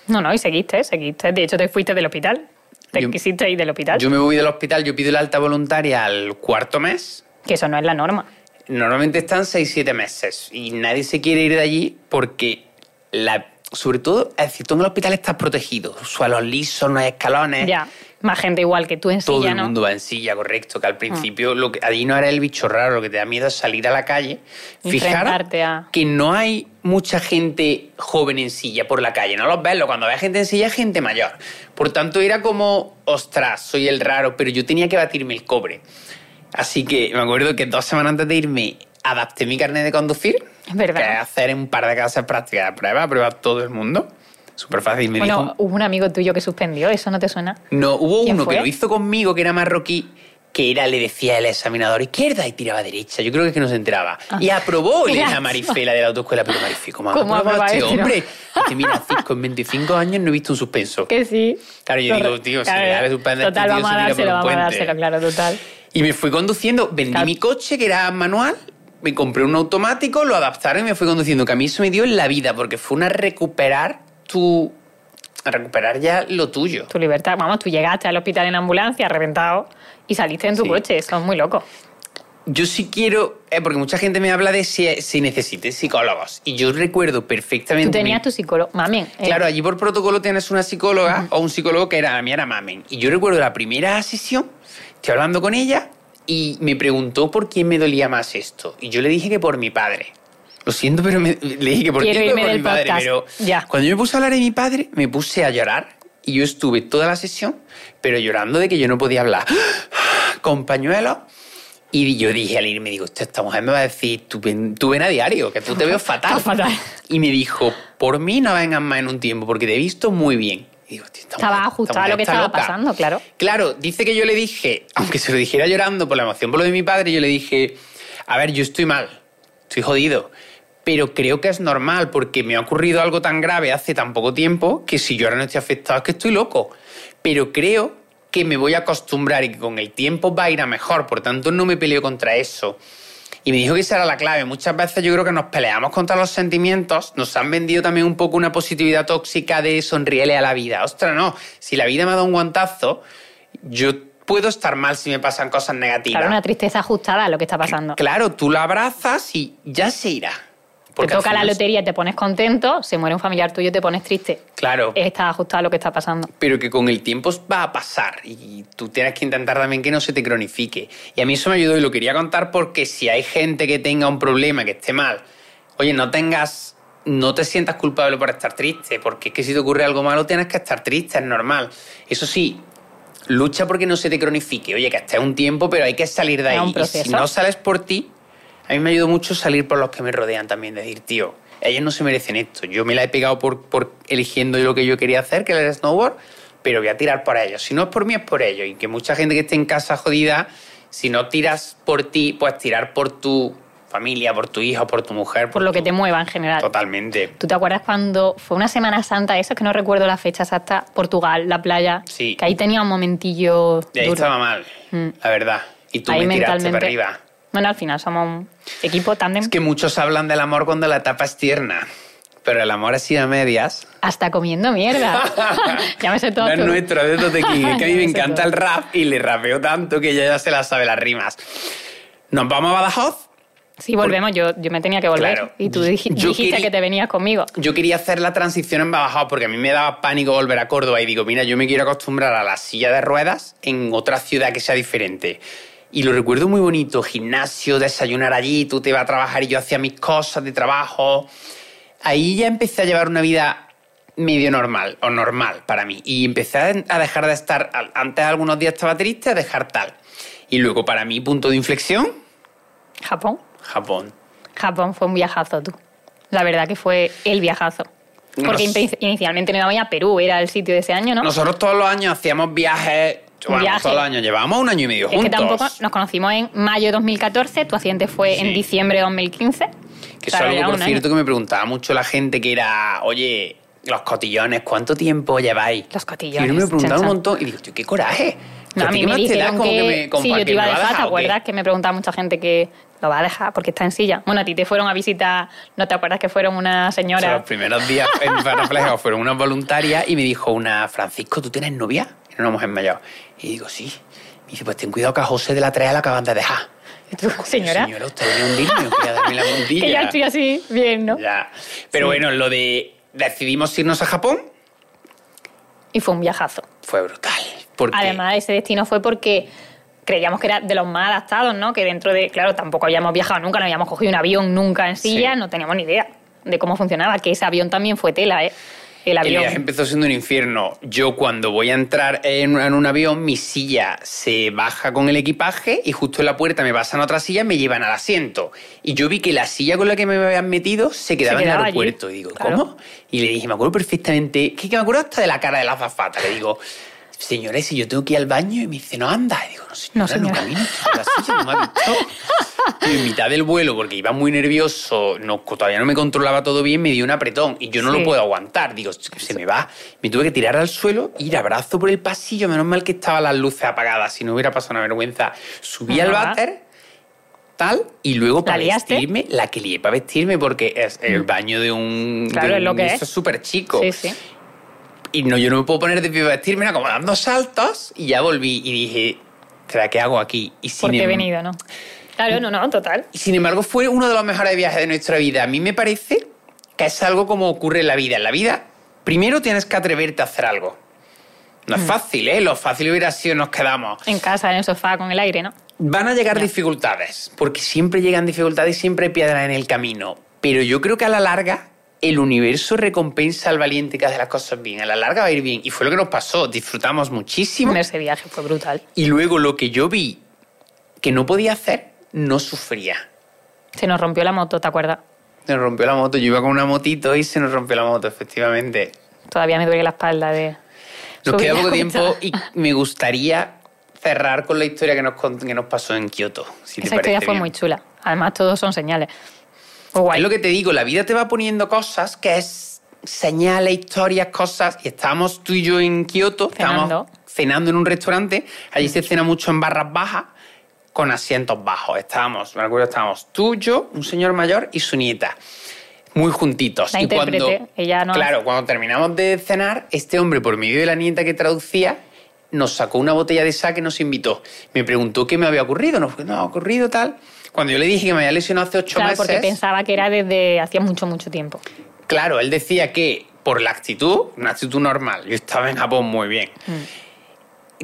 No, no, y seguiste, seguiste. De hecho, te fuiste del hospital. Te Yo- quisiste ir del hospital. Yo me voy del hospital, yo pido la alta voluntaria al cuarto mes Que eso no es la norma. Normalmente están 6-7 meses y nadie se quiere ir de allí porque, la, sobre todo, es decir, tú en el hospital estás protegido. Suelos lisos, no hay escalones. Ya. Más gente igual que tú en. Todo silla, el ¿no? mundo va en silla, correcto. Que al principio lo que, allí no era el bicho raro, lo que te da miedo es salir a la calle. Fijar Enfrentarte a- que no hay mucha gente joven en silla por la calle. No los ves, cuando ves gente en silla es gente mayor. Por tanto, era como, ostras, soy el raro, pero yo tenía que batirme el cobre. Así que me acuerdo que dos semanas antes de irme adapté mi carnet de conducir. Verdad. Que hacer un par de clases prácticas de prueba, prueba todo el mundo. Súper fácil. Me Bueno, dijo, hubo un amigo tuyo que suspendió, ¿eso no te suena? no, hubo ¿Quién uno fue? que lo hizo conmigo, que era marroquí, que era, le decía el examinador izquierda y tiraba derecha. Yo creo que es que no se enteraba. Y aprobó *laughs* Elena. Marifela de la autoescuela. Pero Marifé, ¿cómo, ¿Cómo aprueba este este, hombre? Dice, mira, Cisco, en 25 años no he visto un suspenso. Que sí. Claro, yo digo, tío, si le da suspender a este Total, tío, vamos a dárselo, vamos a dárselo, claro, total. Y me fui conduciendo, vendí Claro. mi coche, que era manual, me compré un automático, lo adaptaron y me fui conduciendo, que a mí eso me dio en la vida, porque fue una recuperar tu... recuperar ya lo tuyo. Tu libertad. Vamos, tú llegaste al hospital en ambulancia, reventado, y saliste en tu Sí. coche. Eso es muy loco. Yo sí quiero, eh, porque mucha gente me habla de si, si necesites psicólogos, y yo recuerdo perfectamente... Tú tenías mi- tu psicólogo. Mamen. eh, Claro, allí por protocolo tienes una psicóloga o un psicólogo que era, a mí era Mamen. Y yo recuerdo la primera sesión, estoy hablando con ella y me preguntó por quién me dolía más esto. Y yo le dije que por mi padre. Lo siento, pero me- le dije que por irme por mi padre. podcast. Pero Ya. cuando yo me puse a hablar de mi padre, me puse a llorar. Y yo estuve toda la sesión, pero llorando de que yo no podía hablar. *gasps* Con pañuelos. Y yo dije al irme, digo, "Hostia, esta mujer me va a decir, tú ven, tú ven a diario, que tú te veo *laughs* fatal. Fatal. Y me dijo, por mí no vengas más en un tiempo, porque te he visto muy bien. Y digo, "Tío, esta Estaba ajustado a lo que estaba loca". pasando, claro. Claro, dice que yo le dije, *laughs* aunque se lo dijera llorando por la emoción por lo de mi padre, yo le dije, a ver, yo estoy mal, estoy jodido, pero creo que es normal porque me ha ocurrido algo tan grave hace tan poco tiempo que si yo ahora no estoy afectado es que estoy loco. Pero creo que me voy a acostumbrar y que con el tiempo va a ir a mejor, por tanto no me peleo contra eso. Y me dijo que esa era la clave. Muchas veces yo creo que nos peleamos contra los sentimientos. Nos han vendido también un poco una positividad tóxica de sonríele a la vida. Ostras, no. Si la vida me ha dado un guantazo, yo puedo estar mal si me pasan cosas negativas. Claro, una tristeza ajustada a lo que está pasando. Claro, tú la abrazas y ya se irá. Te Porque al toca la lotería, te pones contento, se muere un familiar tuyo, te pones triste. Claro. Está ajustado a lo que está pasando. pero que con el tiempo va a pasar y tú tienes que intentar también que no se te cronifique. Y a mí eso me ayudó y lo quería contar porque si hay gente que tenga un problema, que esté mal, oye, no tengas, no te sientas culpable por estar triste, porque es que si te ocurre algo malo tienes que estar triste, es normal. Eso sí, lucha porque no se te cronifique. Oye, que estés un tiempo, pero hay que salir de ahí. un Y si no sales por ti, a mí me ayudó mucho salir por los que me rodean también, decir, tío, ellos no se merecen esto. Yo me la he pegado por, por eligiendo lo que yo quería hacer, que era el snowboard, pero voy a tirar por ellos. Si no es por mí, es por ellos. Y que mucha gente que esté en casa jodida, si no tiras por ti, pues tirar por tu familia, por tu hijo, por tu mujer. Por lo que te mueva en general. Totalmente. ¿Tú te acuerdas cuando fue una Semana Santa, eso es que no recuerdo la fecha exacta, Portugal, la playa? Sí. Que ahí tenía un momentillo Y ahí duro. estaba mal, Mm. la verdad. Y tú ahí me tiraste para arriba. Bueno, al final somos un equipo tándem. Es que muchos hablan del amor cuando la etapa es tierna. Pero el amor así a medias. Hasta comiendo mierda. *laughs* *laughs* ya me sé todo. No es nuestro, es de Totequín. Es que a mí me *laughs* encanta todo. el rap y le rapeo tanto que ella ya se la sabe las rimas. Nos vamos a Badajoz Sí, volvemos. Yo, yo me tenía que volver. Claro. Y tú dij- dijiste quería- que te venías conmigo. Yo quería hacer la transición en Badajoz porque a mí me daba pánico volver a Córdoba y digo, mira, yo me quiero acostumbrar a la silla de ruedas en otra ciudad que sea diferente. Y lo recuerdo muy bonito, gimnasio, desayunar allí, tú te ibas a trabajar y yo hacía mis cosas de trabajo. Ahí ya empecé a llevar una vida medio normal o normal para mí. Y empecé a dejar de estar, antes algunos días estaba triste, a dejar tal. Y luego para mí, punto de inflexión, Japón. Japón. Japón fue un viajazo, tú. La verdad que fue el viajazo. Porque Nos- in- inicialmente no íbamos a Perú, era el sitio de ese año, ¿no? Nosotros todos los años hacíamos viajes. Bueno, Viaje. todos los años llevábamos un año y medio es que juntos. tampoco nos conocimos en mayo de 2014, tu accidente fue Sí. en diciembre de 2015. Que Claro, es algo, por un año. cierto, que me preguntaba mucho la gente que era, oye, los cotillones, ¿cuánto tiempo lleváis? Los cotillones, Y yo me preguntaba chan, un montón y digo, tío, qué coraje. No, a ¿Pero mí me te dijeron como que, me- como sí, yo te que iba a dejar, ¿te dejar qué? acuerdas? Que me preguntaba mucha gente que lo va a dejar porque está en silla. Bueno, a ti te fueron a visitar, ¿no te acuerdas que fueron una O sea, señora? los primeros días en Reflejo fueron unas voluntarias y me dijo una, Francisco, ¿tú tienes novia? Era una mujer mayor. Y digo, sí. Me dice, pues ten cuidado que a José de la Trea la acaban de dejar. ¿Y tú, señora? Señora, usted venía a hundirme, quería darme la *laughs* puntilla. que ya estoy así, bien, ¿no? Ya. Pero bueno, lo de decidimos irnos a Japón Y fue un viajazo. fue brutal. Porque Además, ese destino fue porque creíamos que era de los más adaptados, ¿no? Que dentro de, claro, tampoco habíamos viajado nunca, no habíamos cogido un avión nunca en silla, Sí. no teníamos ni idea de cómo funcionaba, que ese avión también fue tela, ¿eh? El el avión. viaje empezó siendo un infierno. Yo cuando voy a entrar en, en un avión, mi silla se baja con el equipaje y justo en la puerta me pasan a otra silla y me llevan al asiento. Y yo vi que la silla con la que me habían metido se quedaba, quedaba en el allí. aeropuerto. Y digo, Claro. ¿cómo? Y le dije, me acuerdo perfectamente, que que me acuerdo hasta de la cara de la azafata. Le digo, señora, si yo tengo que ir al baño y me dice, no anda. Y digo, no, señora, No, no, señora. camino, estoy en la silla, no me ha visto. Y en mitad del vuelo, porque iba muy nervioso, no, todavía no me controlaba todo bien, me dio un apretón y yo no Sí. lo puedo aguantar. Digo, se me va. Me tuve que tirar al suelo, ir a brazo por el pasillo. Menos mal que estaban las luces apagadas, si no hubiera pasado una vergüenza. Subí al Ajá. váter, tal, y luego para vestirme, la que lié para vestirme, porque es el baño de un. Mm. Claro, de es lo un- que esto es. súper chico. Sí, sí. Y no, yo no me puedo poner de pie para vestirme, era como dando saltos, y ya volví y dije, ¿será qué hago aquí? Y sin Porque he em- venido, ¿no? Claro, no, no, total. y sin embargo, fue uno de los mejores viajes de nuestra vida. A mí me parece que es algo como ocurre en la vida. En la vida, primero tienes que atreverte a hacer algo. No Mm. es fácil, ¿eh? Lo fácil hubiera sido nos quedamos. En casa, en el sofá, con el aire, ¿no? Van a llegar dificultades, porque siempre llegan dificultades y siempre hay piedras en el camino. Pero yo creo que a la larga el universo recompensa al valiente que hace las cosas bien. A la larga va a ir bien. Y fue lo que nos pasó. Disfrutamos muchísimo. En ese viaje fue brutal. Y luego lo que yo vi que no podía hacer, no sufría. Se nos rompió la moto, ¿te acuerdas? Se nos rompió la moto. Yo iba con una motito y se nos rompió la moto, efectivamente. Todavía me duele la espalda de... Nos queda poco tiempo y me gustaría cerrar con la historia que nos, que nos pasó en Kioto. Si te Esa historia parece fue bien. muy chula. Además, todos son señales. Guay. Es lo que te digo, la vida te va poniendo cosas que es señales, historias, cosas. Y estábamos tú y yo en Kioto, Cenando. estábamos cenando en un restaurante. Allí se cena mucho en barras bajas con asientos bajos. Estábamos, me acuerdo, estábamos tú, yo, un señor mayor y su nieta. Muy juntitos. La y cuando, intérprete, ella no- Claro, cuando terminamos de cenar, este hombre, por medio de la nieta que traducía, nos sacó una botella de sake y nos invitó. Me preguntó qué me había ocurrido. No, no ha ocurrido tal. Cuando yo le dije que me había lesionado hace ocho Claro, meses. porque pensaba que era desde hacía mucho, mucho tiempo. Claro, él decía que por la actitud, una actitud normal, yo estaba en Japón muy bien.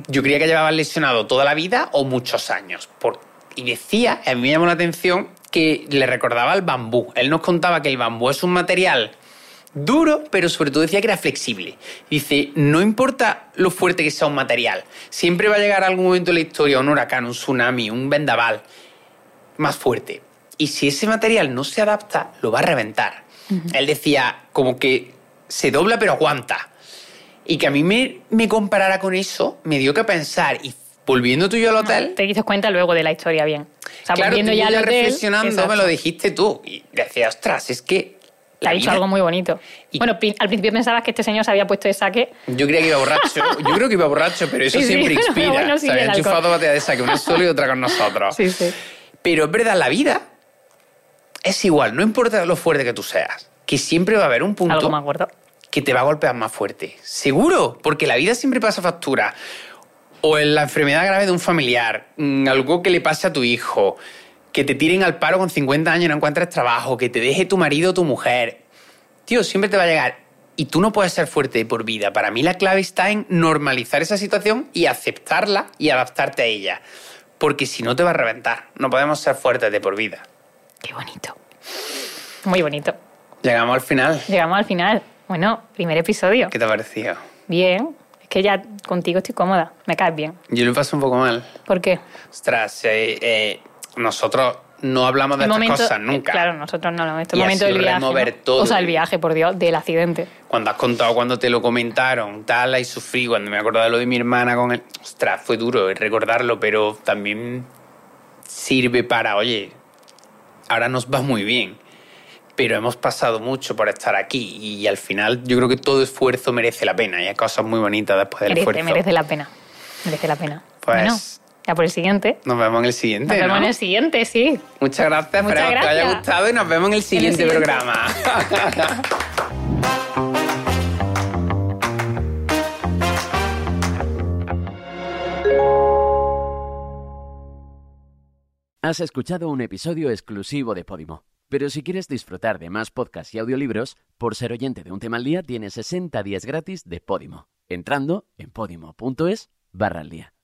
Yo creía que llevaba lesionado toda la vida o muchos años. Por- y decía, a mí me llamó la atención, que le recordaba al bambú. Él nos contaba que el bambú es un material duro, pero sobre todo decía que era flexible. Dice, no importa lo fuerte que sea un material, siempre va a llegar algún momento en la historia un huracán, un tsunami, un vendaval más fuerte. Y si ese material no se adapta, lo va a reventar. Él decía como que se dobla pero aguanta. Y que a mí me, me comparara con eso, me dio que pensar. Y volviendo tú y yo al hotel, Te diste cuenta luego de la historia bien. O sea, claro, volviendo tú ya al hotel, reflexionando exacto. me lo dijiste tú. Y decía, ostras, es que... Te ha dicho vida- algo muy bonito. Y- Bueno, al principio pensabas que este señor se había puesto de saque. Yo creía que iba borracho. Yo creo que iba borracho, pero eso *laughs* Sí, sí, siempre *laughs* pero inspira. bueno, sí, se había el alcohol. enchufado botella de saque, una sola y otra con nosotros. *laughs* Sí, sí. Pero es verdad, la vida es igual, no importa lo fuerte que tú seas, que siempre va a haber un punto Algo que te va a golpear más fuerte. Seguro, porque la vida siempre pasa factura. O en la enfermedad grave de un familiar, mm, algo que le pase a tu hijo, que te tiren al paro con 50 años y no encuentres trabajo, que te deje tu marido o tu mujer. Tío, siempre te va a llegar. Y tú no puedes ser fuerte por vida. Para mí la clave está en normalizar esa situación y aceptarla y adaptarte a ella. Porque si no te va a reventar. No podemos ser fuertes de por vida. Qué bonito. Muy bonito. Llegamos al final. Llegamos al final. Bueno, primer episodio. ¿Qué te ha parecido? Bien. Es que ya contigo estoy cómoda. Me caes bien. Yo lo paso un poco mal. ¿Por qué? Ostras, eh, eh, nosotros no hablamos de El estas momento- cosas nunca. Claro, nosotros no, no. Este Y momento del viaje. ¿no? todo. O sea, el viaje, por Dios, del accidente. Cuando has contado cuando te lo comentaron, tal, y sufrí, cuando me acordaba de lo de mi hermana con él. Ostras, fue duro recordarlo, pero también sirve para, oye, ahora nos va muy bien, pero hemos pasado mucho por estar aquí y al final yo creo que todo esfuerzo merece la pena y hay cosas muy bonitas después del Merece, esfuerzo. merece la pena. Merece la pena. Pues- Bueno, ya por el siguiente. Nos vemos en el Nos siguiente, vemos ¿no? en el siguiente, sí. Muchas gracias, Muchas esperamos que os haya gracias. gustado y nos vemos en el siguiente, siguiente. programa. *laughs* Has escuchado un episodio exclusivo de Podimo. Pero si quieres disfrutar de más podcasts y audiolibros, por ser oyente de un tema al día, tienes 60 días gratis de Podimo, entrando en podimo.es barra al día.